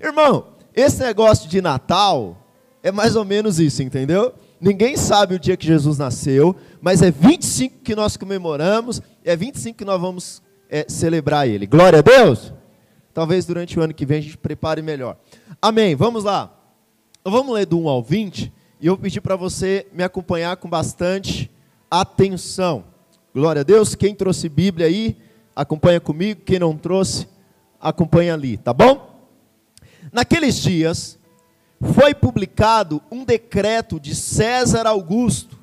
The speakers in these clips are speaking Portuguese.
Irmão, esse negócio de Natal é mais ou menos isso, entendeu? Ninguém sabe o dia que Jesus nasceu, mas é 25 que nós comemoramos, é 25 que nós vamos é, celebrar ele. Glória a Deus! Talvez durante o ano que vem a gente prepare melhor. Amém. Vamos lá. Então, vamos ler do 1 ao 20 e eu pedi para você me acompanhar com bastante atenção. Glória a Deus. Quem trouxe Bíblia aí, acompanha comigo. Quem não trouxe, acompanha ali, tá bom? Naqueles dias, foi publicado um decreto de César Augusto,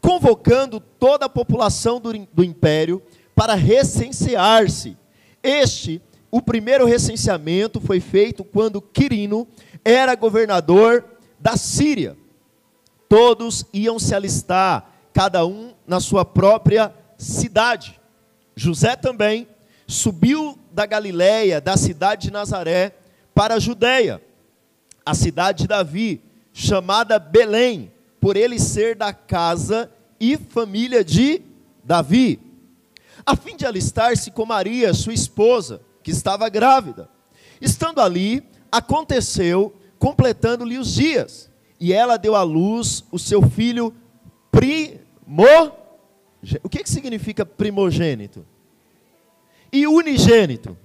convocando toda a população do, do império para recensear-se. Este, o primeiro recenseamento, foi feito quando Quirino era governador da Síria. Todos iam se alistar, cada um na sua própria cidade. José também subiu da Galiléia, da cidade de Nazaré, para a Judéia, a cidade de Davi, chamada Belém, por ele ser da casa e família de Davi, a fim de alistar-se com Maria, sua esposa, que estava grávida. Estando ali, aconteceu, completando-lhe os dias, e ela deu à luz o seu filho primogênito. O que, que significa primogênito? E unigênito?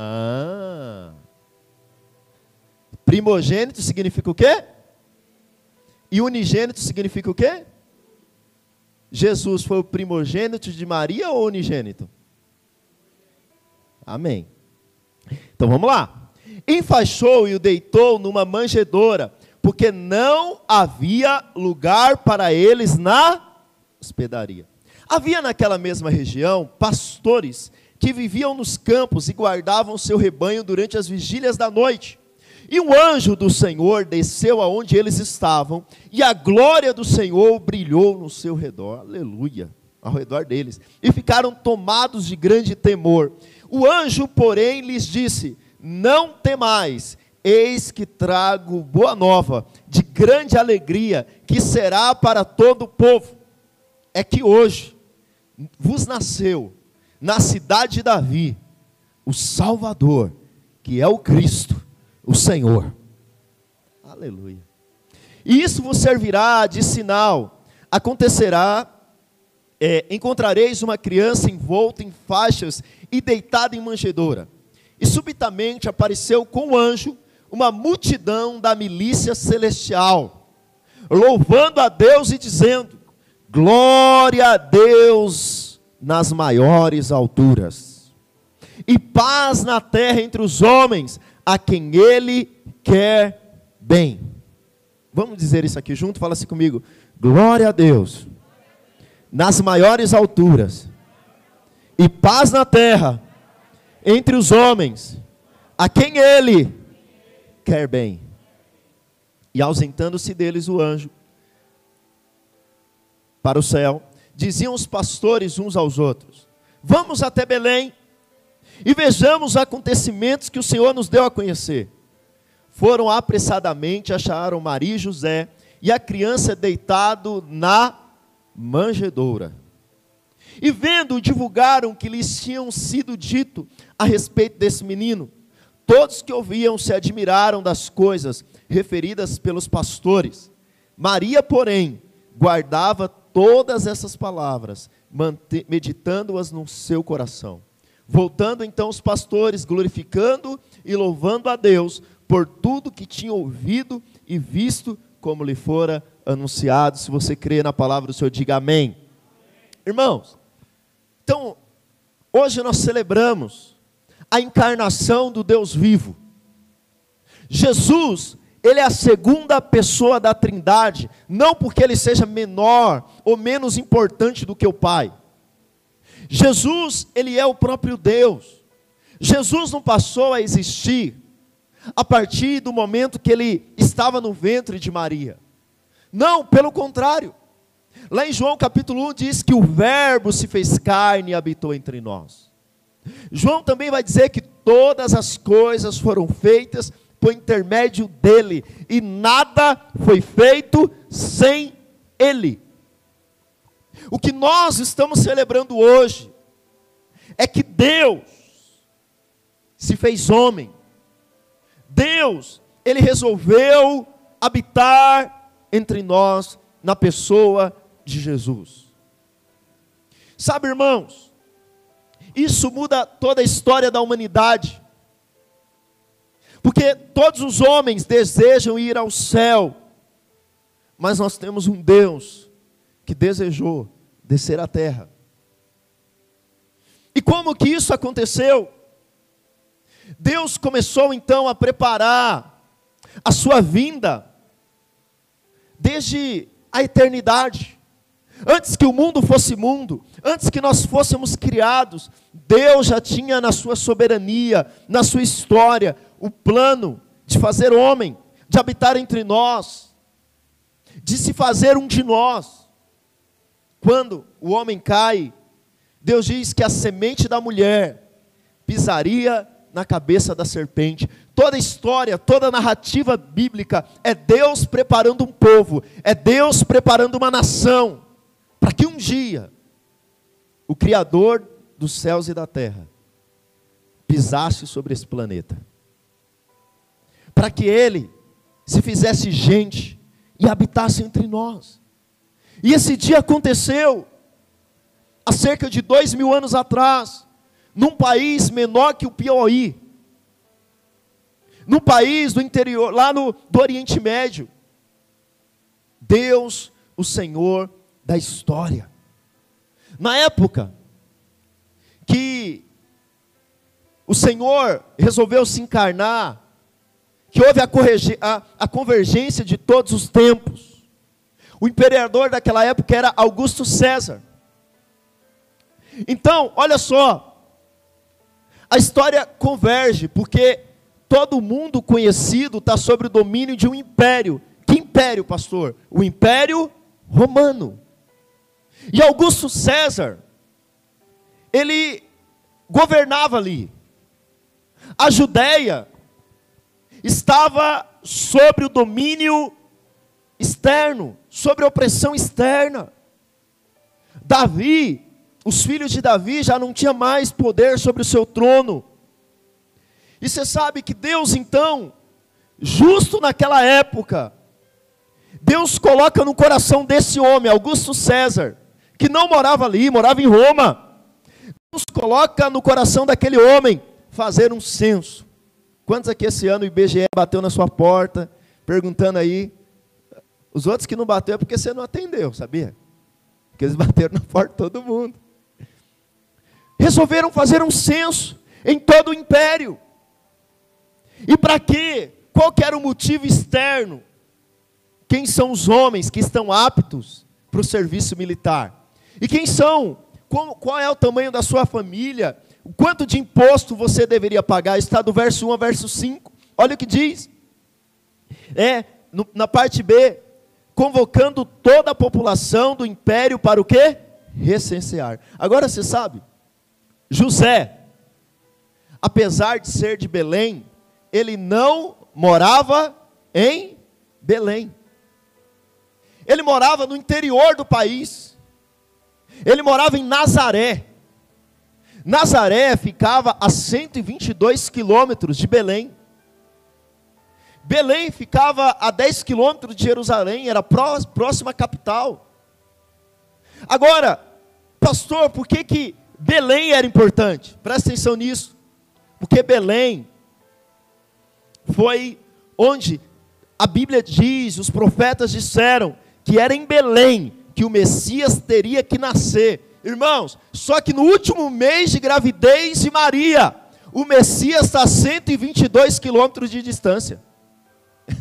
Ah. Primogênito significa o quê? E unigênito significa o quê? Jesus foi o primogênito de Maria ou unigênito? Amém. Então vamos lá. Enfaixou e o deitou numa manjedoura, porque não havia lugar para eles na hospedaria. Havia naquela mesma região pastores que viviam nos campos e guardavam seu rebanho durante as vigílias da noite. E um anjo do Senhor desceu aonde eles estavam, e a glória do Senhor brilhou no seu redor. Aleluia! Ao redor deles. E ficaram tomados de grande temor. O anjo, porém, lhes disse: Não temais, eis que trago boa nova, de grande alegria, que será para todo o povo. É que hoje vos nasceu na cidade de Davi, o Salvador, que é o Cristo, o Senhor. Aleluia. E isso vos servirá de sinal. Acontecerá, é, encontrareis uma criança envolta em faixas e deitada em manjedoura. E subitamente apareceu com o anjo uma multidão da milícia celestial, louvando a Deus e dizendo: Glória a Deus nas maiores alturas, e paz na terra entre os homens, a quem Ele quer bem. Vamos dizer isso aqui junto? Fala assim comigo. Glória a Deus nas maiores alturas, e paz na terra entre os homens, a quem Ele quer bem. E ausentando-se deles o anjo para o céu, diziam os pastores uns aos outros: Vamos até Belém e vejamos os acontecimentos que o Senhor nos deu a conhecer. Foram apressadamente, acharam Maria e José e a criança deitado na manjedoura. E vendo, divulgaram que lhes tinham sido dito a respeito desse menino. Todos que ouviam se admiraram das coisas referidas pelos pastores. Maria, porém, guardava todas essas palavras, meditando-as no seu coração. Voltando então os pastores, glorificando e louvando a Deus por tudo que tinham ouvido e visto, como lhe fora anunciado. Se você crê na palavra do Senhor, diga amém. Irmãos, então, hoje nós celebramos a encarnação do Deus vivo. Jesus ele é a segunda pessoa da Trindade, não porque ele seja menor ou menos importante do que o Pai. Jesus, ele é o próprio Deus. Jesus não passou a existir a partir do momento que ele estava no ventre de Maria. Não, pelo contrário. Lá em João capítulo 1 diz que o Verbo se fez carne e habitou entre nós. João também vai dizer que todas as coisas foram feitas por intermédio dele, e nada foi feito sem ele. O que nós estamos celebrando hoje é que Deus se fez homem, Deus, ele resolveu habitar entre nós na pessoa de Jesus. Sabe, irmãos, isso muda toda a história da humanidade. Porque todos os homens desejam ir ao céu, mas nós temos um Deus que desejou descer à terra. E como que isso aconteceu? Deus começou então a preparar a sua vinda desde a eternidade. Antes que o mundo fosse mundo, antes que nós fôssemos criados, Deus já tinha na sua soberania, na sua história, o plano de fazer homem, de habitar entre nós, de se fazer um de nós. Quando o homem cai, Deus diz que a semente da mulher pisaria na cabeça da serpente. Toda história, toda narrativa bíblica é Deus preparando um povo, é Deus preparando uma nação, para que um dia o Criador dos céus e da terra pisasse sobre esse planeta para que ele se fizesse gente e habitasse entre nós. E esse dia aconteceu há cerca de dois mil anos atrás, num país menor que o Piauí, num país do interior, lá no do Oriente Médio. Deus, o Senhor da história. Na época que o Senhor resolveu se encarnar que houve a, a, a convergência de todos os tempos. O imperador daquela época era Augusto César. Então, olha só, a história converge, porque todo mundo conhecido está sob o domínio de um império. Que império, pastor? O Império Romano. E Augusto César, ele governava ali. A Judéia estava sobre o domínio externo, sobre a opressão externa. Davi, os filhos de Davi já não tinham mais poder sobre o seu trono. E você sabe que Deus então, justo naquela época, Deus coloca no coração desse homem, Augusto César, que não morava ali, morava em Roma. Deus coloca no coração daquele homem fazer um censo. Quantos aqui esse ano o IBGE bateu na sua porta, perguntando aí? Os outros que não bateu é porque você não atendeu, sabia? Porque eles bateram na porta de todo mundo. Resolveram fazer um censo em todo o império. E para quê? Qual que era o motivo externo? Quem são os homens que estão aptos para o serviço militar? E quem são? Qual, qual é o tamanho da sua família? O quanto de imposto você deveria pagar, está do verso 1 ao verso 5. Olha o que diz. É, no, na parte B, convocando toda a população do império para o quê? Recensear. Agora você sabe, José, apesar de ser de Belém, ele não morava em Belém. Ele morava no interior do país. Ele morava em Nazaré. Nazaré ficava a 122 quilômetros de Belém. Belém ficava a 10 quilômetros de Jerusalém, era próxima à capital. Agora, pastor, por que, que Belém era importante? Presta atenção nisso. Porque Belém foi onde a Bíblia diz, os profetas disseram, que era em Belém que o Messias teria que nascer. Irmãos, só que no último mês de gravidez de Maria, o Messias está a 122 quilômetros de distância.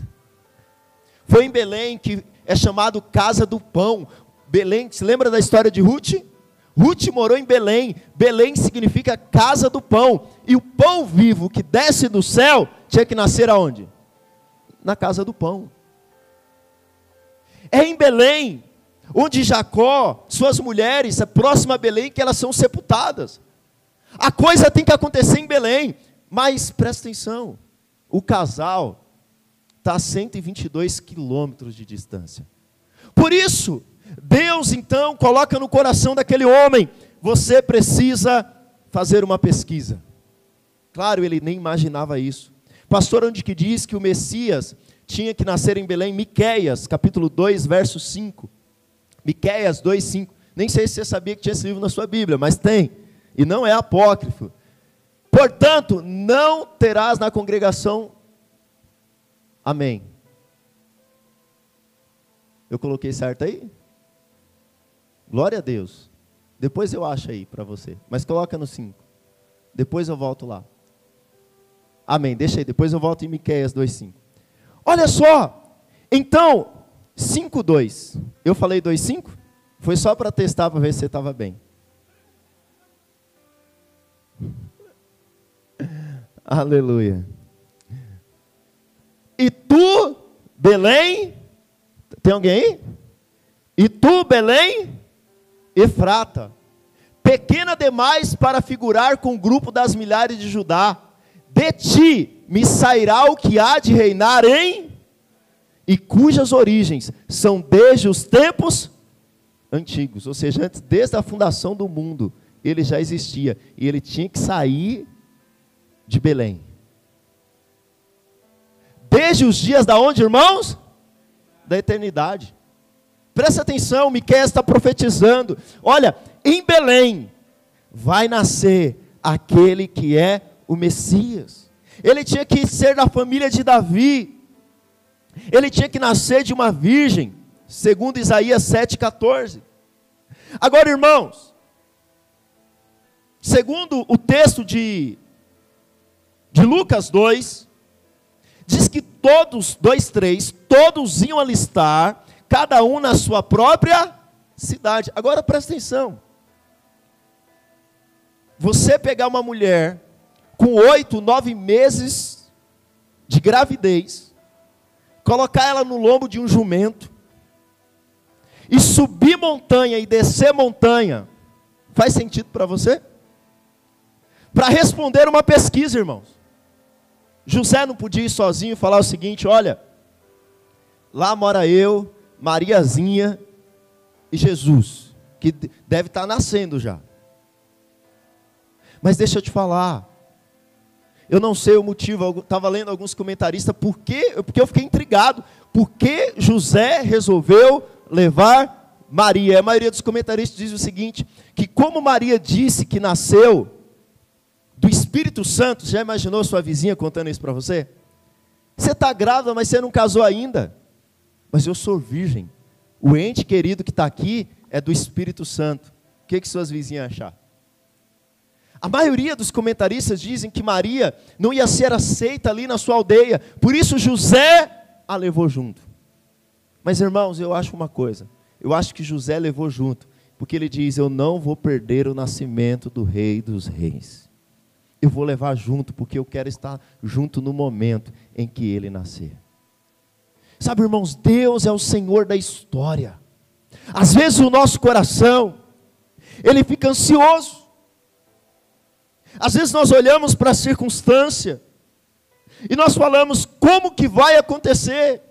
Foi em Belém que é chamado Casa do Pão. Belém, se lembra da história de Ruth? Ruth morou em Belém. Belém significa casa do pão. E o pão vivo que desce do céu tinha que nascer aonde? Na casa do pão. É em Belém onde Jacó, suas mulheres, é próxima a Belém, que elas são sepultadas. A coisa tem que acontecer em Belém, mas presta atenção, o casal está a 122 quilômetros de distância. Por isso, Deus então coloca no coração daquele homem: você precisa fazer uma pesquisa. Claro, ele nem imaginava isso, Pastor onde que diz que o Messias tinha que nascer em Belém, Miqueias, capítulo 2, verso 5. Miqueias 2, 5. Nem sei se você sabia que tinha esse livro na sua Bíblia, mas tem. E não é apócrifo. Portanto, não terás na congregação. Amém. Eu coloquei certo aí? Glória a Deus. Depois eu acho aí para você. Mas coloca no 5. Depois eu volto lá. Amém. Deixa aí. Depois eu volto em Miqueias 2,5. Olha só. Então, 5,2. Eu falei 2,5? Foi só para testar para ver se você estava bem. Aleluia. E tu, Belém, tem alguém aí? E tu, Belém, Efrata, pequena demais para figurar com o grupo das milhares de Judá, de ti me sairá o que há de reinar em, e cujas origens são desde os tempos antigos, ou seja, antes, desde a fundação do mundo, ele já existia, e ele tinha que sair de Belém. Desde os dias da onde, irmãos? Da eternidade. Presta atenção, Miquel está profetizando. Olha, em Belém vai nascer aquele que é o Messias. Ele tinha que ser da família de Davi. Ele tinha que nascer de uma virgem, segundo Isaías 7:14. Agora, irmãos, segundo o texto de de Lucas 2, diz que todos, 2, 3, todos iam alistar cada um na sua própria cidade. Agora presta atenção. Você pegar uma mulher com oito, nove meses de gravidez, colocar ela no lombo de um jumento, e subir montanha e descer montanha, faz sentido para você? Para responder uma pesquisa, irmãos. José não podia ir sozinho e falar o seguinte: olha, lá mora eu, Mariazinha e Jesus, que deve estar nascendo já. Mas deixa eu te falar, eu não sei o motivo, estava lendo alguns comentaristas, por quê? porque eu fiquei intrigado, por que José resolveu levar Maria? A maioria dos comentaristas diz o seguinte, que como Maria disse que nasceu do Espírito Santo, já imaginou sua vizinha contando isso para você? Você está grávida, mas você não casou ainda mas eu sou virgem. O ente querido que está aqui é do Espírito Santo. O que, que suas vizinhas achar? A maioria dos comentaristas dizem que Maria não ia ser aceita ali na sua aldeia, por isso José a levou junto. Mas irmãos, eu acho uma coisa: eu acho que José levou junto, porque ele diz: Eu não vou perder o nascimento do Rei dos Reis. Eu vou levar junto, porque eu quero estar junto no momento em que ele nascer. Sabe, irmãos, Deus é o Senhor da história. Às vezes o nosso coração, ele fica ansioso. Às vezes nós olhamos para a circunstância e nós falamos: como que vai acontecer?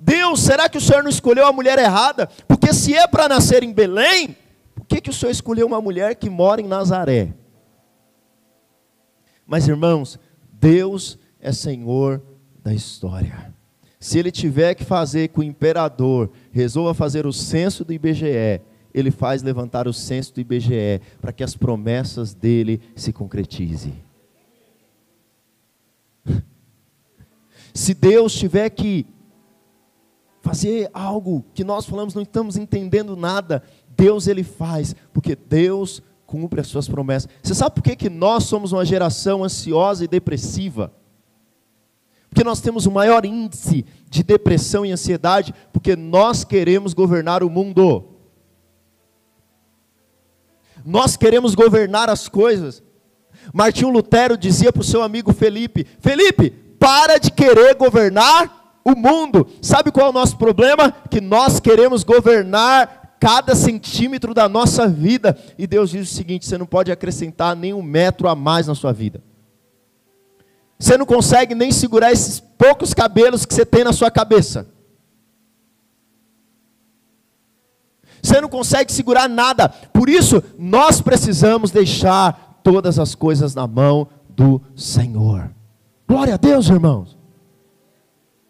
Deus, será que o Senhor não escolheu a mulher errada? Porque se é para nascer em Belém, por que, que o Senhor escolheu uma mulher que mora em Nazaré? Mas irmãos, Deus é Senhor da história. Se ele tiver que fazer que o imperador resolva fazer o censo do IBGE, ele faz levantar o censo do IBGE para que as promessas dele se concretizem. Se Deus tiver que fazer algo que nós falamos não estamos entendendo nada, Deus ele faz, porque Deus cumpre as suas promessas. Você sabe por que, que nós somos uma geração ansiosa e depressiva? Porque nós temos o maior índice de depressão e ansiedade, porque nós queremos governar o mundo. Nós queremos governar as coisas. Martinho Lutero dizia para o seu amigo Felipe: Felipe, para de querer governar o mundo. Sabe qual é o nosso problema? Que nós queremos governar cada centímetro da nossa vida. E Deus diz o seguinte: você não pode acrescentar nem um metro a mais na sua vida. Você não consegue nem segurar esses poucos cabelos que você tem na sua cabeça. Você não consegue segurar nada. Por isso, nós precisamos deixar todas as coisas na mão do Senhor. Glória a Deus, irmãos.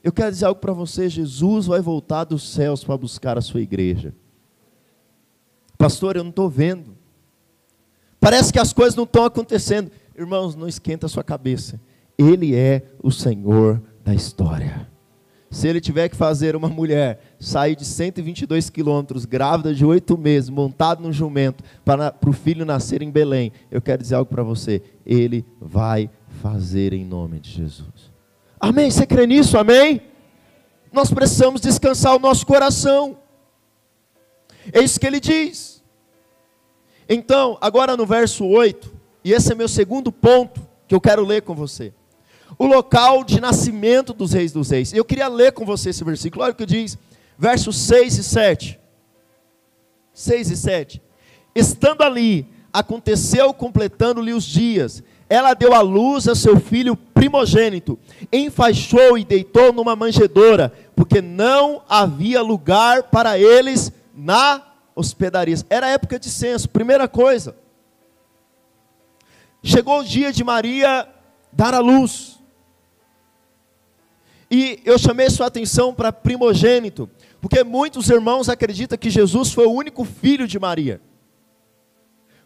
Eu quero dizer algo para você: Jesus vai voltar dos céus para buscar a sua igreja. Pastor, eu não estou vendo. Parece que as coisas não estão acontecendo. Irmãos, não esquenta a sua cabeça. Ele é o Senhor da história. Se ele tiver que fazer uma mulher sair de 122 quilômetros, grávida de oito meses, montado no jumento, para, para o filho nascer em Belém, eu quero dizer algo para você. Ele vai fazer em nome de Jesus. Amém? Você crê nisso? Amém? Nós precisamos descansar o nosso coração. É isso que ele diz. Então, agora no verso 8, e esse é meu segundo ponto que eu quero ler com você o local de nascimento dos reis dos reis. Eu queria ler com você esse versículo, olha o que diz, versos 6 e 7. 6 e 7. Estando ali, aconteceu completando-lhe os dias, ela deu à luz a seu filho primogênito, enfaixou e deitou numa manjedoura, porque não havia lugar para eles na hospedaria. Era época de censo, primeira coisa. Chegou o dia de Maria dar à luz. E eu chamei sua atenção para primogênito, porque muitos irmãos acreditam que Jesus foi o único filho de Maria.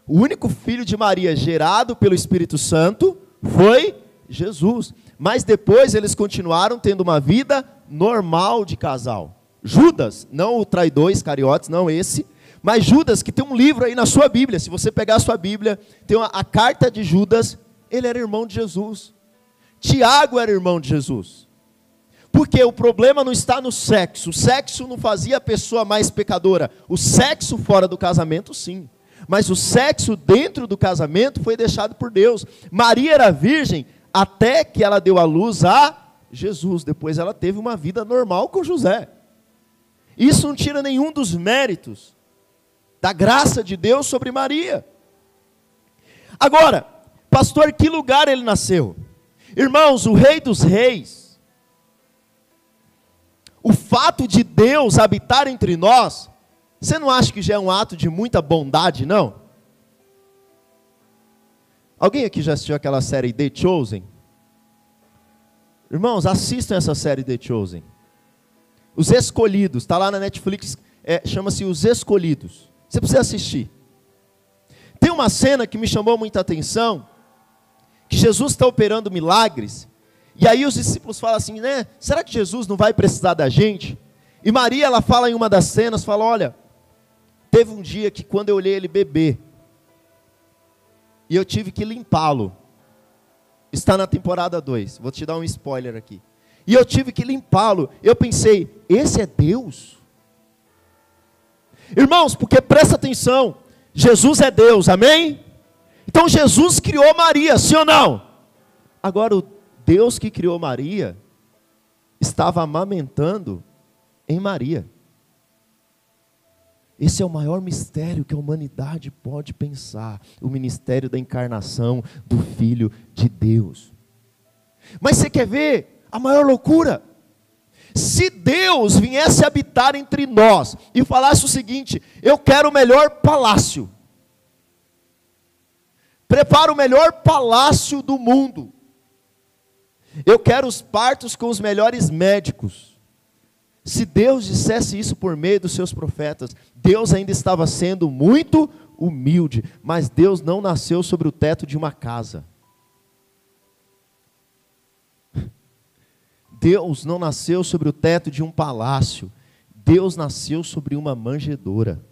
O único filho de Maria gerado pelo Espírito Santo foi Jesus. Mas depois eles continuaram tendo uma vida normal de casal. Judas, não o traidor Iscariotes, não esse, mas Judas, que tem um livro aí na sua Bíblia, se você pegar a sua Bíblia, tem uma, a carta de Judas, ele era irmão de Jesus. Tiago era irmão de Jesus. Porque o problema não está no sexo. O sexo não fazia a pessoa mais pecadora. O sexo fora do casamento, sim. Mas o sexo dentro do casamento foi deixado por Deus. Maria era virgem até que ela deu à luz a Jesus. Depois ela teve uma vida normal com José. Isso não tira nenhum dos méritos da graça de Deus sobre Maria. Agora, pastor, que lugar ele nasceu? Irmãos, o Rei dos Reis o fato de Deus habitar entre nós, você não acha que já é um ato de muita bondade, não? Alguém aqui já assistiu aquela série The Chosen? Irmãos, assistam essa série The Chosen. Os Escolhidos, está lá na Netflix, é, chama-se Os Escolhidos. Você precisa assistir. Tem uma cena que me chamou muita atenção, que Jesus está operando milagres, e aí os discípulos falam assim, né? Será que Jesus não vai precisar da gente? E Maria, ela fala em uma das cenas, fala, olha, teve um dia que quando eu olhei ele beber, e eu tive que limpá-lo. Está na temporada 2. Vou te dar um spoiler aqui. E eu tive que limpá-lo. Eu pensei, esse é Deus? Irmãos, porque presta atenção, Jesus é Deus, amém? Então Jesus criou Maria, sim ou não? Agora o Deus que criou Maria estava amamentando em Maria. Esse é o maior mistério que a humanidade pode pensar: o ministério da encarnação do Filho de Deus. Mas você quer ver a maior loucura? Se Deus viesse habitar entre nós e falasse o seguinte: eu quero o melhor palácio, prepara o melhor palácio do mundo, eu quero os partos com os melhores médicos. Se Deus dissesse isso por meio dos seus profetas, Deus ainda estava sendo muito humilde, mas Deus não nasceu sobre o teto de uma casa. Deus não nasceu sobre o teto de um palácio. Deus nasceu sobre uma manjedoura.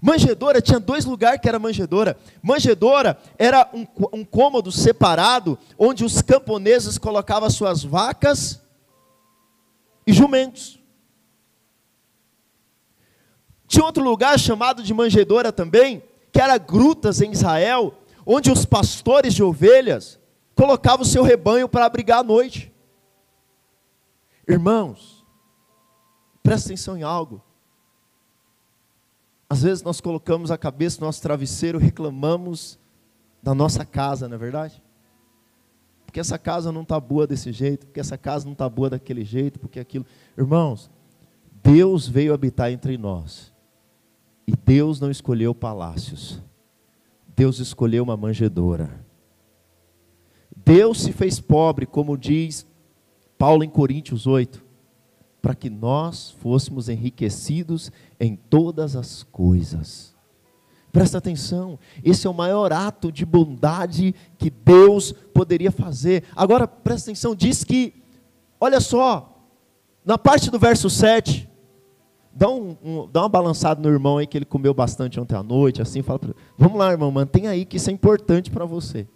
Manjedoura tinha dois lugares que era manjedoura. Manjedoura era um, um cômodo separado onde os camponeses colocavam suas vacas e jumentos. Tinha outro lugar chamado de manjedoura também, que era grutas em Israel, onde os pastores de ovelhas colocavam o seu rebanho para abrigar à noite. Irmãos, presta atenção em algo. Às vezes nós colocamos a cabeça no nosso travesseiro, reclamamos da nossa casa, não é verdade? Porque essa casa não está boa desse jeito, porque essa casa não está boa daquele jeito, porque aquilo. Irmãos, Deus veio habitar entre nós. E Deus não escolheu palácios. Deus escolheu uma manjedoura. Deus se fez pobre, como diz Paulo em Coríntios 8, para que nós fôssemos enriquecidos em todas as coisas. Presta atenção, esse é o maior ato de bondade que Deus poderia fazer. Agora, presta atenção, diz que, olha só, na parte do verso 7, dá, um, um, dá uma balançada no irmão aí que ele comeu bastante ontem à noite, assim, fala para ele, vamos lá, irmão, mantém aí que isso é importante para você.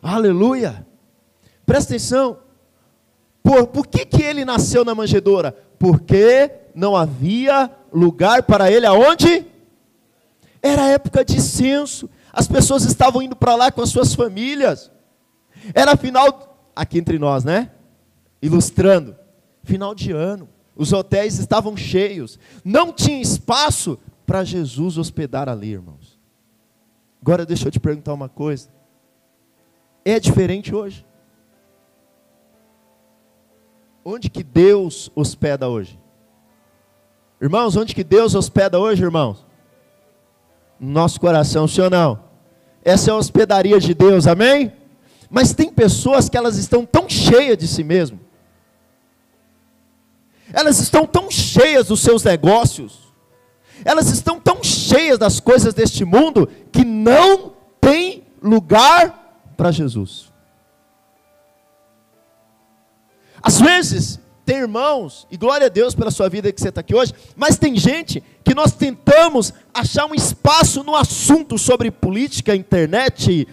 Aleluia! Presta atenção. Por, por que, que ele nasceu na manjedoura? Porque não havia lugar para ele aonde? Era época de censo. As pessoas estavam indo para lá com as suas famílias. Era final, aqui entre nós, né? Ilustrando, final de ano. Os hotéis estavam cheios. Não tinha espaço para Jesus hospedar ali, irmãos. Agora deixa eu te perguntar uma coisa. É diferente hoje? Onde que Deus hospeda hoje? Irmãos, onde que Deus hospeda hoje, irmãos? No nosso coração, sim ou não? Essa é a hospedaria de Deus, amém? Mas tem pessoas que elas estão tão cheias de si mesmo. Elas estão tão cheias dos seus negócios. Elas estão tão cheias das coisas deste mundo que não tem lugar para Jesus. Às vezes, tem irmãos, e glória a Deus pela sua vida que você está aqui hoje, mas tem gente que nós tentamos achar um espaço no assunto sobre política, internet,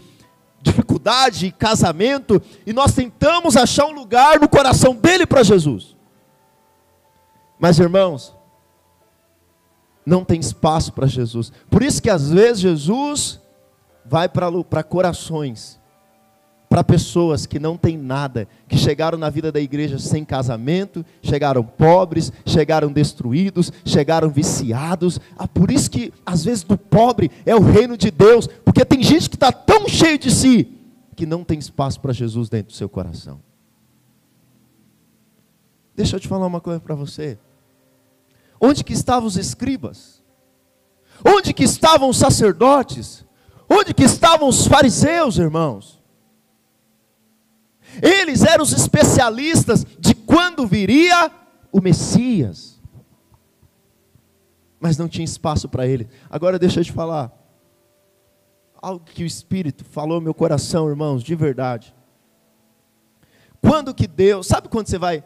dificuldade, casamento, e nós tentamos achar um lugar no coração dele para Jesus. Mas irmãos, não tem espaço para Jesus. Por isso que às vezes Jesus vai para corações para pessoas que não têm nada, que chegaram na vida da igreja sem casamento, chegaram pobres, chegaram destruídos, chegaram viciados. Ah, por isso que às vezes do pobre é o reino de Deus, porque tem gente que está tão cheio de si que não tem espaço para Jesus dentro do seu coração. Deixa eu te falar uma coisa para você. Onde que estavam os escribas? Onde que estavam os sacerdotes? Onde que estavam os fariseus, irmãos? Eles eram os especialistas de quando viria o Messias. Mas não tinha espaço para ele. Agora deixa eu te falar. Algo que o Espírito falou no meu coração, irmãos, de verdade. Quando que Deus, sabe quando você vai,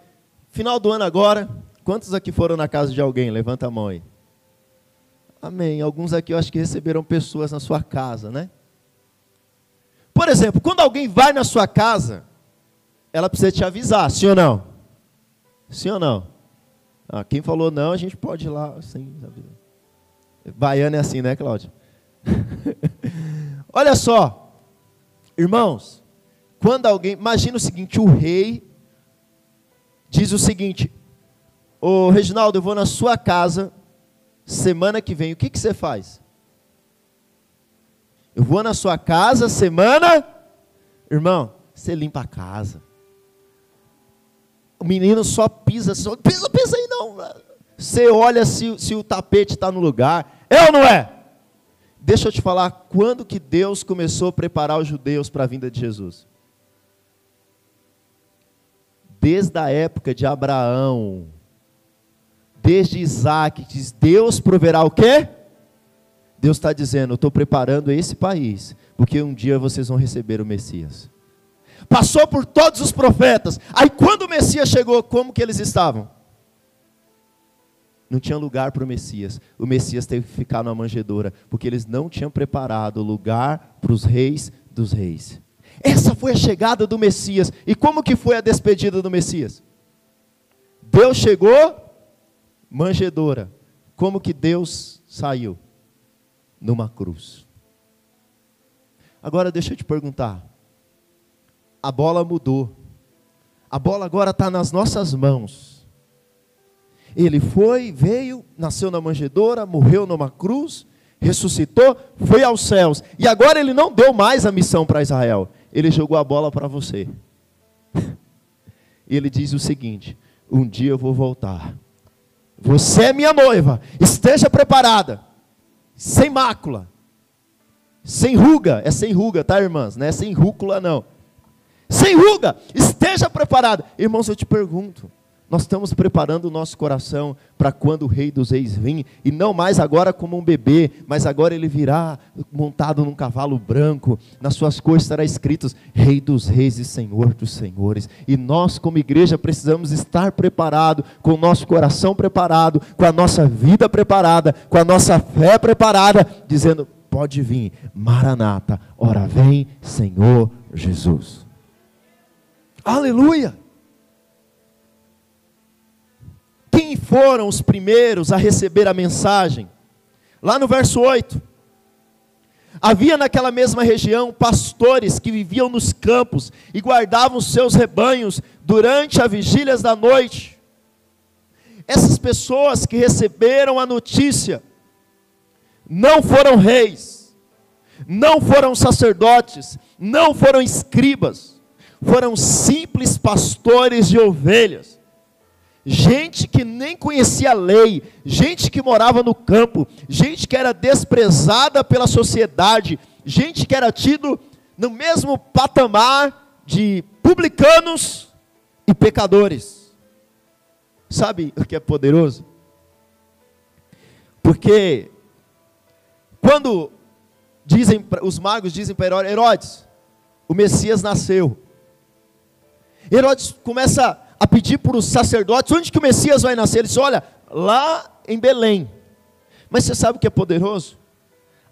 final do ano agora, quantos aqui foram na casa de alguém? Levanta a mão aí. Amém. Alguns aqui eu acho que receberam pessoas na sua casa, né? Por exemplo, quando alguém vai na sua casa, ela precisa te avisar, sim ou não? Sim ou não? Ah, quem falou não, a gente pode ir lá sem avisar. Baiano é assim, né, Cláudio? Olha só, irmãos, quando alguém, imagina o seguinte, o rei diz o seguinte: Ô Reginaldo, eu vou na sua casa semana que vem, o que, que você faz? Eu vou na sua casa semana, irmão, você limpa a casa o menino só pisa, só pisa, pisa aí não. Você olha se, se o tapete está no lugar. É ou não é? Deixa eu te falar, quando que Deus começou a preparar os judeus para a vinda de Jesus? Desde a época de Abraão, desde Isaac, diz, Deus proverá o quê? Deus está dizendo, eu estou preparando esse país, porque um dia vocês vão receber o Messias passou por todos os profetas. Aí quando o Messias chegou, como que eles estavam? Não tinha lugar para o Messias. O Messias teve que ficar numa manjedoura, porque eles não tinham preparado lugar para os reis dos reis. Essa foi a chegada do Messias. E como que foi a despedida do Messias? Deus chegou, manjedoura. Como que Deus saiu? Numa cruz. Agora deixa eu te perguntar a bola mudou. A bola agora está nas nossas mãos. Ele foi, veio, nasceu na manjedoura, morreu numa cruz, ressuscitou, foi aos céus. E agora ele não deu mais a missão para Israel. Ele jogou a bola para você. E ele diz o seguinte: Um dia eu vou voltar. Você é minha noiva. Esteja preparada. Sem mácula. Sem ruga. É sem ruga, tá, irmãs? Não é sem rúcula, não sem ruga, esteja preparado. Irmãos, eu te pergunto, nós estamos preparando o nosso coração para quando o Rei dos Reis vir, e não mais agora como um bebê, mas agora ele virá montado num cavalo branco, nas suas cores estará escrito Rei dos Reis e Senhor dos Senhores. E nós, como igreja, precisamos estar preparado, com o nosso coração preparado, com a nossa vida preparada, com a nossa fé preparada, dizendo: Pode vir, Maranata, ora vem, Senhor Jesus. Aleluia! Quem foram os primeiros a receber a mensagem? Lá no verso 8. Havia naquela mesma região pastores que viviam nos campos e guardavam seus rebanhos durante as vigílias da noite. Essas pessoas que receberam a notícia não foram reis, não foram sacerdotes, não foram escribas, foram simples pastores de ovelhas gente que nem conhecia a lei, gente que morava no campo, gente que era desprezada pela sociedade, gente que era tido no mesmo patamar de publicanos e pecadores. Sabe o que é poderoso? Porque quando dizem os magos dizem para Herodes, o Messias nasceu. Herodes começa a pedir para os sacerdotes: onde que o Messias vai nascer? Ele disse: olha, lá em Belém. Mas você sabe o que é poderoso?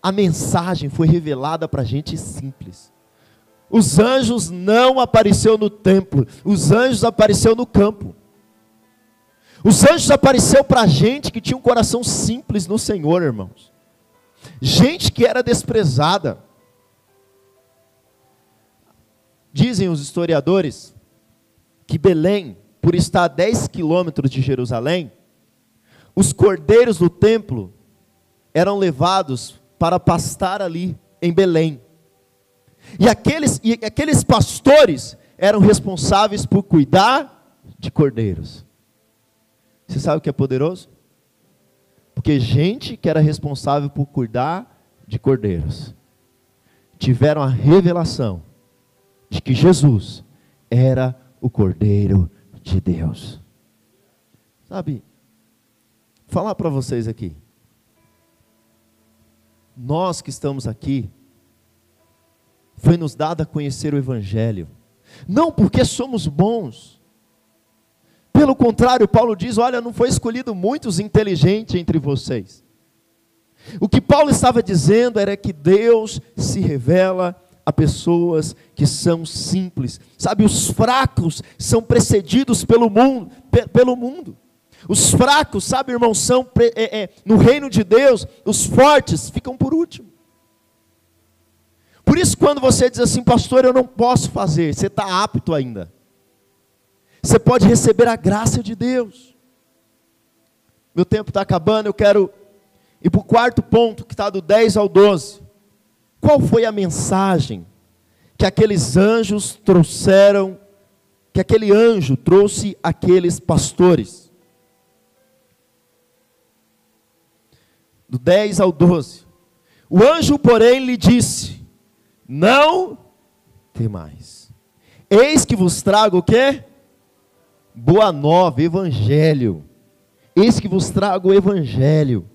A mensagem foi revelada para gente simples. Os anjos não apareceu no templo, os anjos apareceu no campo. Os anjos apareceu para gente que tinha um coração simples no Senhor, irmãos. Gente que era desprezada. Dizem os historiadores que Belém, por estar a 10 quilômetros de Jerusalém, os cordeiros do templo eram levados para pastar ali em Belém. E aqueles, e aqueles pastores eram responsáveis por cuidar de cordeiros. Você sabe o que é poderoso? Porque gente que era responsável por cuidar de cordeiros tiveram a revelação de que Jesus era o Cordeiro de Deus. Sabe, falar para vocês aqui. Nós que estamos aqui, foi nos dado a conhecer o Evangelho, não porque somos bons, pelo contrário, Paulo diz: olha, não foi escolhido muitos inteligentes entre vocês. O que Paulo estava dizendo era que Deus se revela a pessoas que são simples. Sabe, os fracos são precedidos pelo mundo, pelo mundo. Os fracos, sabe, irmão, são é, é, no reino de Deus, os fortes ficam por último. Por isso, quando você diz assim, pastor, eu não posso fazer, você está apto ainda. Você pode receber a graça de Deus. Meu tempo está acabando, eu quero ir para o quarto ponto, que está do 10 ao 12. Qual foi a mensagem que aqueles anjos trouxeram, que aquele anjo trouxe aqueles pastores? Do 10 ao 12. O anjo, porém, lhe disse: Não temais. Eis que vos trago o quê? Boa nova, evangelho. Eis que vos trago o evangelho.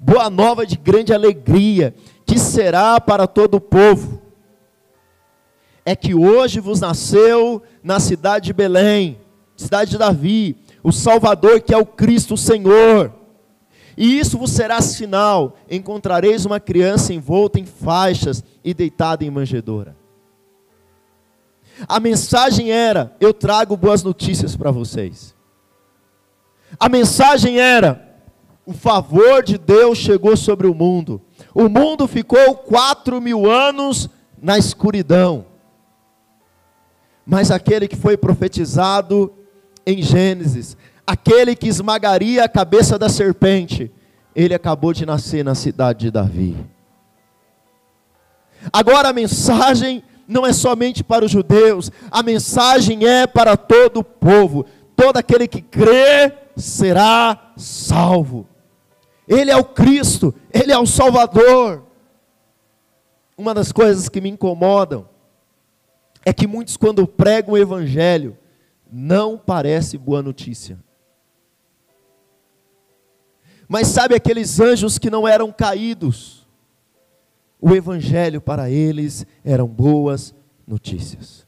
Boa nova de grande alegria, que será para todo o povo. É que hoje vos nasceu na cidade de Belém, cidade de Davi, o Salvador que é o Cristo Senhor. E isso vos será sinal: encontrareis uma criança envolta em faixas e deitada em manjedoura. A mensagem era: eu trago boas notícias para vocês. A mensagem era: o favor de Deus chegou sobre o mundo. O mundo ficou quatro mil anos na escuridão. Mas aquele que foi profetizado em Gênesis, aquele que esmagaria a cabeça da serpente, ele acabou de nascer na cidade de Davi. Agora a mensagem não é somente para os judeus, a mensagem é para todo o povo. Todo aquele que crê será salvo. Ele é o Cristo, Ele é o Salvador. Uma das coisas que me incomodam é que muitos, quando pregam o Evangelho, não parece boa notícia. Mas sabe aqueles anjos que não eram caídos? O Evangelho para eles eram boas notícias.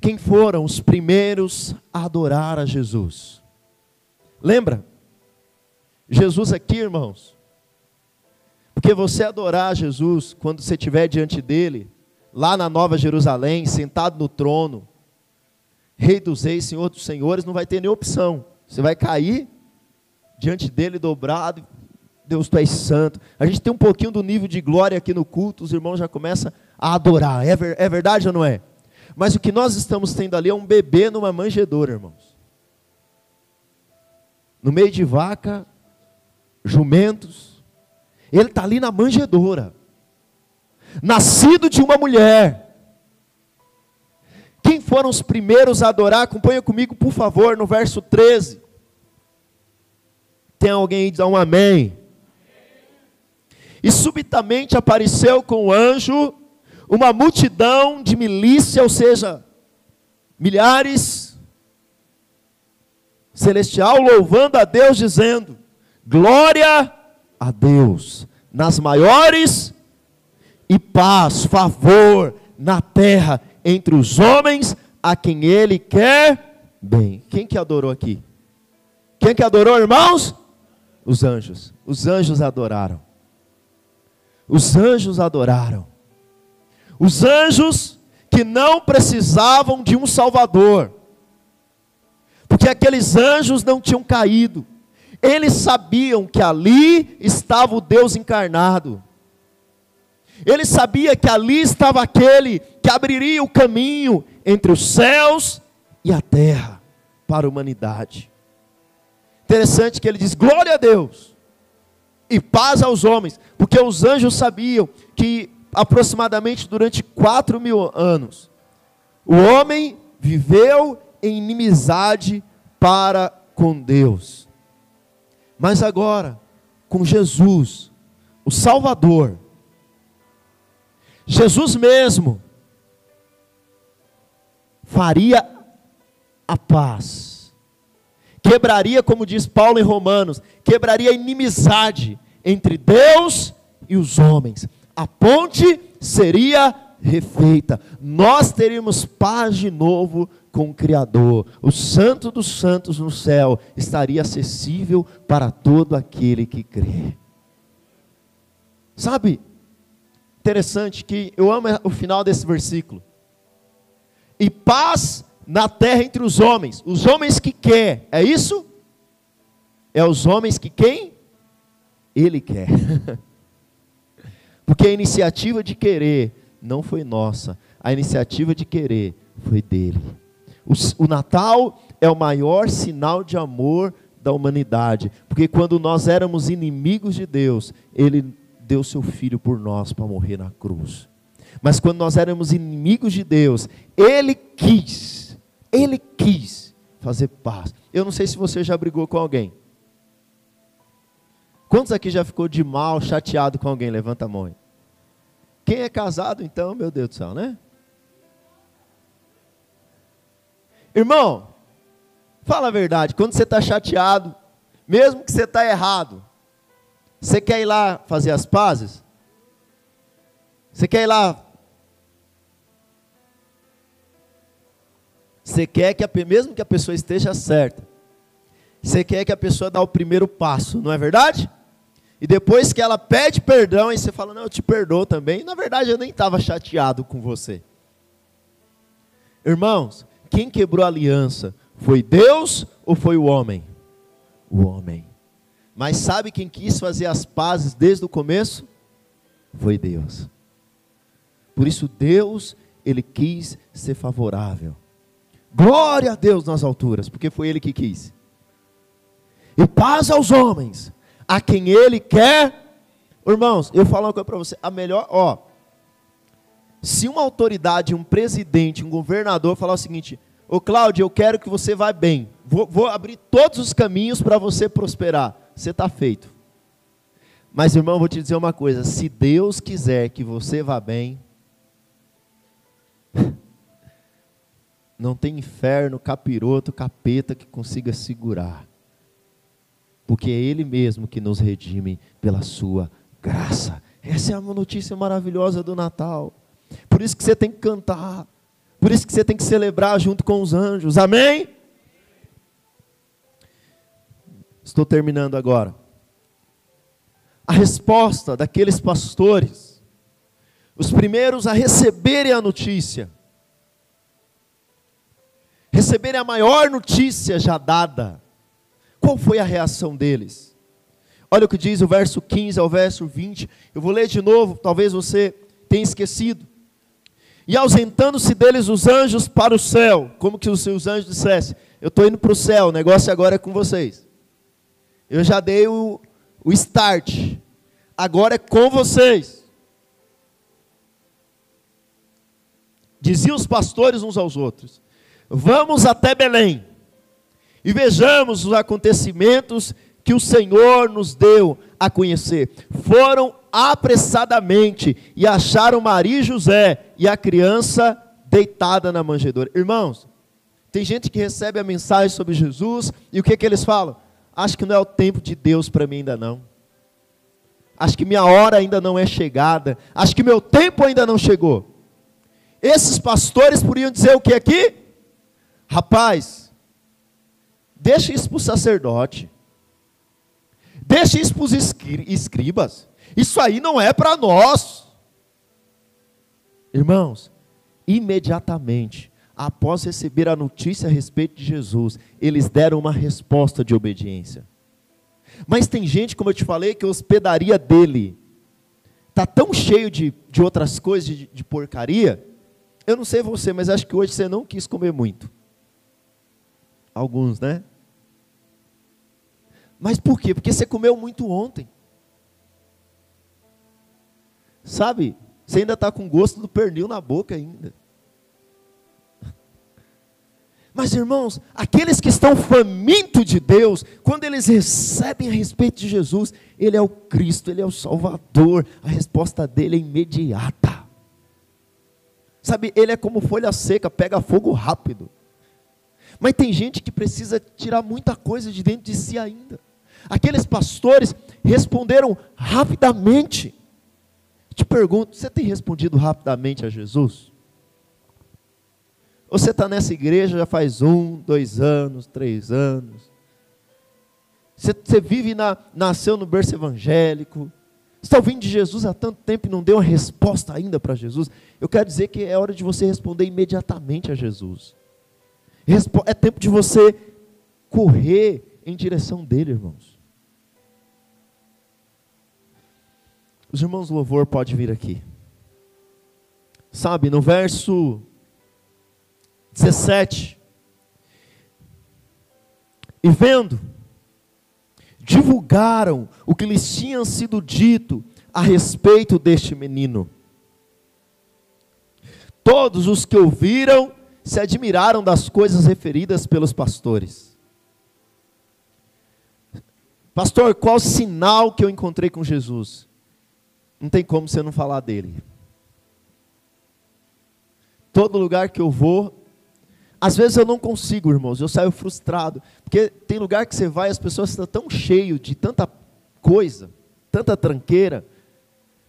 Quem foram os primeiros a adorar a Jesus? Lembra? Jesus aqui, irmãos. Porque você adorar Jesus, quando você estiver diante dele, lá na Nova Jerusalém, sentado no trono, Rei dos Reis, Senhor dos Senhores, não vai ter nem opção. Você vai cair diante dele dobrado. Deus, tu és santo. A gente tem um pouquinho do nível de glória aqui no culto, os irmãos já começam a adorar. É, ver, é verdade ou não é? Mas o que nós estamos tendo ali é um bebê numa manjedoura, irmãos. No meio de vaca, jumentos. Ele está ali na manjedoura. Nascido de uma mulher. Quem foram os primeiros a adorar? Acompanha comigo, por favor, no verso 13. Tem alguém aí dá um amém? E subitamente apareceu com o anjo uma multidão de milícia, ou seja, milhares, celestial, louvando a Deus, dizendo: Glória a Deus nas maiores e paz, favor na terra entre os homens a quem ele quer bem. Quem que adorou aqui? Quem que adorou, irmãos? Os anjos. Os anjos adoraram. Os anjos adoraram. Os anjos que não precisavam de um Salvador, porque aqueles anjos não tinham caído, eles sabiam que ali estava o Deus encarnado, ele sabia que ali estava aquele que abriria o caminho entre os céus e a terra para a humanidade. Interessante que ele diz: glória a Deus e paz aos homens, porque os anjos sabiam que aproximadamente durante quatro mil anos o homem viveu em inimizade para com Deus. Mas agora, com Jesus, o Salvador, Jesus mesmo faria a paz, quebraria, como diz Paulo em Romanos, quebraria a inimizade entre Deus e os homens. A ponte seria refeita, nós teríamos paz de novo com o Criador. O Santo dos Santos no céu estaria acessível para todo aquele que crê. Sabe, interessante que eu amo o final desse versículo. E paz na terra entre os homens. Os homens que quer, é isso? É os homens que quem? Ele quer. Porque a iniciativa de querer não foi nossa, a iniciativa de querer foi dele. O, o Natal é o maior sinal de amor da humanidade, porque quando nós éramos inimigos de Deus, ele deu seu filho por nós para morrer na cruz. Mas quando nós éramos inimigos de Deus, Ele quis, Ele quis fazer paz. Eu não sei se você já brigou com alguém. Quantos aqui já ficou de mal, chateado com alguém? Levanta a mão. Quem é casado, então, meu Deus do céu, né? Irmão, fala a verdade, quando você está chateado, mesmo que você está errado, você quer ir lá fazer as pazes? Você quer ir lá? Você quer que a, mesmo que a pessoa esteja certa, você quer que a pessoa dá o primeiro passo, não é verdade? E depois que ela pede perdão, e você fala, não, eu te perdoo também. Na verdade, eu nem estava chateado com você. Irmãos, quem quebrou a aliança? Foi Deus ou foi o homem? O homem. Mas sabe quem quis fazer as pazes desde o começo? Foi Deus. Por isso Deus, ele quis ser favorável. Glória a Deus nas alturas, porque foi ele que quis. E paz aos homens, a quem ele quer. Irmãos, eu falo uma coisa para você, a melhor, ó, se uma autoridade, um presidente, um governador falar o seguinte: Ô Cláudio, eu quero que você vá bem, vou, vou abrir todos os caminhos para você prosperar você está feito. Mas, irmão, vou te dizer uma coisa: se Deus quiser que você vá bem, Não tem inferno, capiroto, capeta que consiga segurar. Porque é Ele mesmo que nos redime pela Sua graça. Essa é a notícia maravilhosa do Natal. Por isso que você tem que cantar. Por isso que você tem que celebrar junto com os anjos. Amém? Estou terminando agora. A resposta daqueles pastores, os primeiros a receberem a notícia, receberem a maior notícia já dada. Qual foi a reação deles? Olha o que diz o verso 15 ao verso 20. Eu vou ler de novo, talvez você tenha esquecido. E ausentando-se deles os anjos para o céu, como que os seus anjos dissessem: Eu estou indo para o céu, o negócio agora é com vocês. Eu já dei o, o start, agora é com vocês. Diziam os pastores uns aos outros: Vamos até Belém e vejamos os acontecimentos que o Senhor nos deu a conhecer. Foram apressadamente e acharam Maria e José e a criança deitada na manjedoura. Irmãos, tem gente que recebe a mensagem sobre Jesus e o que, que eles falam? Acho que não é o tempo de Deus para mim ainda não. Acho que minha hora ainda não é chegada. Acho que meu tempo ainda não chegou. Esses pastores podiam dizer o que aqui? Rapaz, deixa isso para o sacerdote. Deixa isso para os escribas. Isso aí não é para nós. Irmãos, imediatamente, após receber a notícia a respeito de Jesus, eles deram uma resposta de obediência. Mas tem gente, como eu te falei, que a hospedaria dele está tão cheio de, de outras coisas, de, de porcaria. Eu não sei você, mas acho que hoje você não quis comer muito. Alguns, né? Mas por quê? Porque você comeu muito ontem. Sabe? Você ainda está com gosto do pernil na boca ainda. Mas irmãos, aqueles que estão famintos de Deus, quando eles recebem a respeito de Jesus, Ele é o Cristo, Ele é o Salvador, a resposta dele é imediata. Sabe, Ele é como folha seca, pega fogo rápido. Mas tem gente que precisa tirar muita coisa de dentro de si ainda. Aqueles pastores responderam rapidamente. Te pergunto, você tem respondido rapidamente a Jesus? Ou você está nessa igreja já faz um, dois anos, três anos? Você, você vive na, nasceu no berço evangélico? está ouvindo de Jesus há tanto tempo e não deu uma resposta ainda para Jesus? Eu quero dizer que é hora de você responder imediatamente a Jesus. É tempo de você correr em direção dele, irmãos. Os irmãos do louvor podem vir aqui. Sabe, no verso 17. E vendo, divulgaram o que lhes tinha sido dito a respeito deste menino. Todos os que ouviram se admiraram das coisas referidas pelos pastores. Pastor, qual sinal que eu encontrei com Jesus? Não tem como você não falar dele. Todo lugar que eu vou, às vezes eu não consigo, irmãos, eu saio frustrado, porque tem lugar que você vai, as pessoas estão tão cheias de tanta coisa, tanta tranqueira,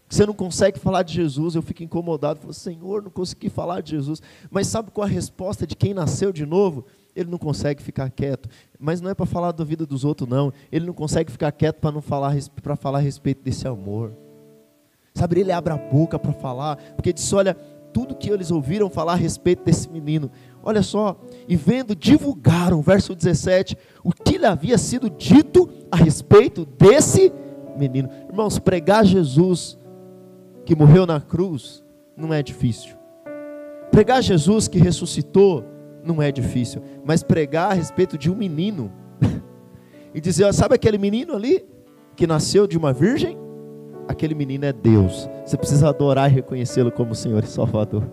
que você não consegue falar de Jesus, eu fico incomodado, falo, Senhor, não consegui falar de Jesus. Mas sabe qual a resposta de quem nasceu de novo? Ele não consegue ficar quieto. Mas não é para falar da vida dos outros, não. Ele não consegue ficar quieto para falar falar a respeito desse amor. Sabe, ele abre a boca para falar, porque disse: olha, tudo que eles ouviram falar a respeito desse menino, olha só, e vendo, divulgaram, verso 17, o que lhe havia sido dito a respeito desse menino. Irmãos, pregar Jesus que morreu na cruz não é difícil. Pregar Jesus que ressuscitou não é difícil, mas pregar a respeito de um menino e dizer, sabe aquele menino ali que nasceu de uma virgem? Aquele menino é Deus. Você precisa adorar e reconhecê-lo como Senhor e Salvador.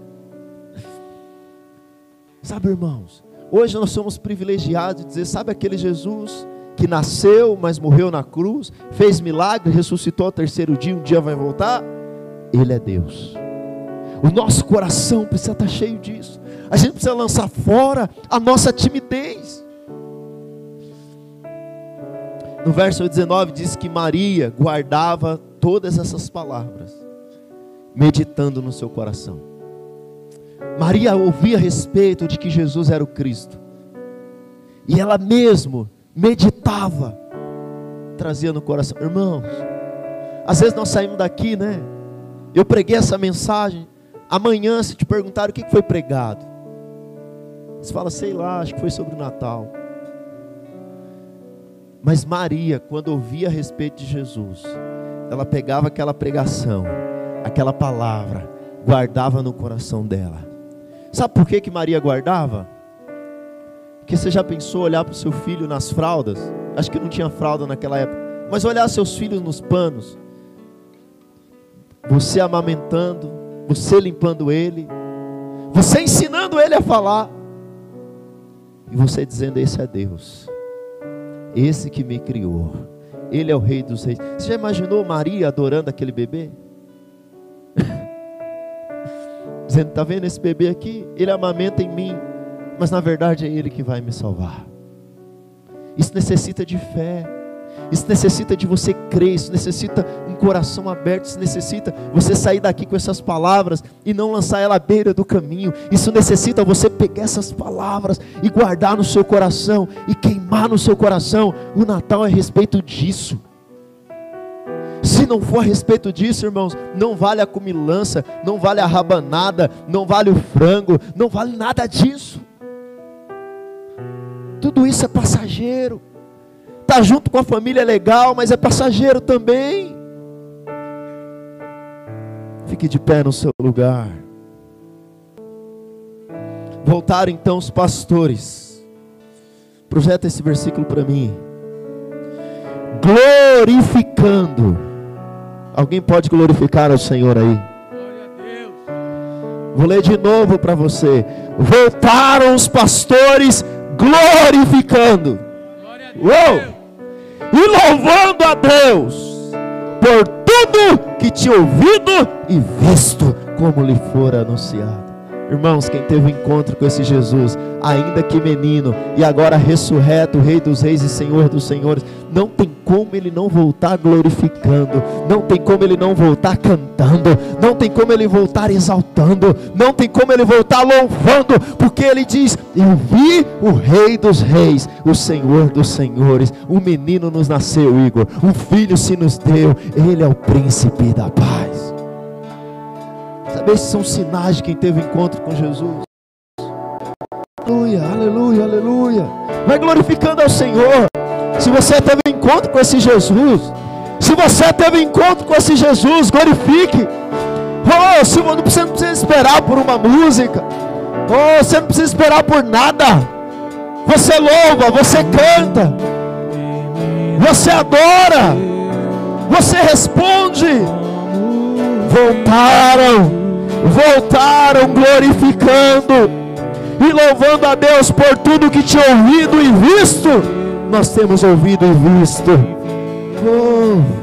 Sabe, irmãos, hoje nós somos privilegiados de dizer: sabe aquele Jesus que nasceu, mas morreu na cruz, fez milagre, ressuscitou ao terceiro dia, um dia vai voltar? Ele é Deus. O nosso coração precisa estar cheio disso. A gente precisa lançar fora a nossa timidez. No verso 19 diz que Maria guardava todas essas palavras, meditando no seu coração. Maria ouvia a respeito de que Jesus era o Cristo. E ela mesmo meditava, trazia no coração. Irmãos, às vezes nós saímos daqui, né? Eu preguei essa mensagem. Amanhã, se te perguntarem o que foi pregado, você fala, sei lá, acho que foi sobre o Natal. Mas Maria, quando ouvia a respeito de Jesus, ela pegava aquela pregação, aquela palavra, guardava no coração dela. Sabe por que, que Maria guardava? Porque você já pensou olhar para o seu filho nas fraldas? Acho que não tinha fralda naquela época. Mas olhar seus filhos nos panos. Você amamentando, você limpando ele, você ensinando ele a falar. E você dizendo: Esse é Deus. Esse que me criou. Ele é o rei dos reis. Você já imaginou Maria adorando aquele bebê? Dizendo, está vendo esse bebê aqui? Ele amamenta em mim, mas na verdade é Ele que vai me salvar. Isso necessita de fé. Isso necessita de você crer, isso necessita um coração aberto, isso necessita você sair daqui com essas palavras e não lançar ela à beira do caminho. Isso necessita você pegar essas palavras e guardar no seu coração e queimar no seu coração. O Natal é a respeito disso. Se não for a respeito disso, irmãos, não vale a comilança, não vale a rabanada, não vale o frango, não vale nada disso. Tudo isso é passageiro. Estar tá junto com a família é legal, mas é passageiro também. Fique de pé no seu lugar. Voltaram então os pastores. Projeta esse versículo para mim. Glorificando. Alguém pode glorificar ao Senhor aí? Vou ler de novo para você. Voltaram os pastores glorificando. Uou! E louvando a Deus por tudo que tinha ouvido e visto como lhe fora anunciado. Irmãos, quem teve um encontro com esse Jesus, ainda que menino, e agora ressurreto, Rei dos Reis e Senhor dos Senhores, não tem como ele não voltar glorificando, não tem como ele não voltar cantando, não tem como ele voltar exaltando, não tem como ele voltar louvando, porque ele diz: Eu vi o Rei dos Reis, o Senhor dos Senhores, um menino nos nasceu, Igor, um filho se nos deu, ele é o príncipe da paz. Sabe, esses são sinais de quem teve encontro com Jesus. Aleluia, aleluia, aleluia. Vai glorificando ao Senhor. Se você teve encontro com esse Jesus, se você teve encontro com esse Jesus, glorifique. Oh, se não precisa, não precisa esperar por uma música. Oh, você não precisa esperar por nada. Você louva, você canta, você adora, você responde. Voltaram voltaram glorificando e louvando a Deus por tudo que tinha ouvido e visto. Nós temos ouvido e visto. Oh.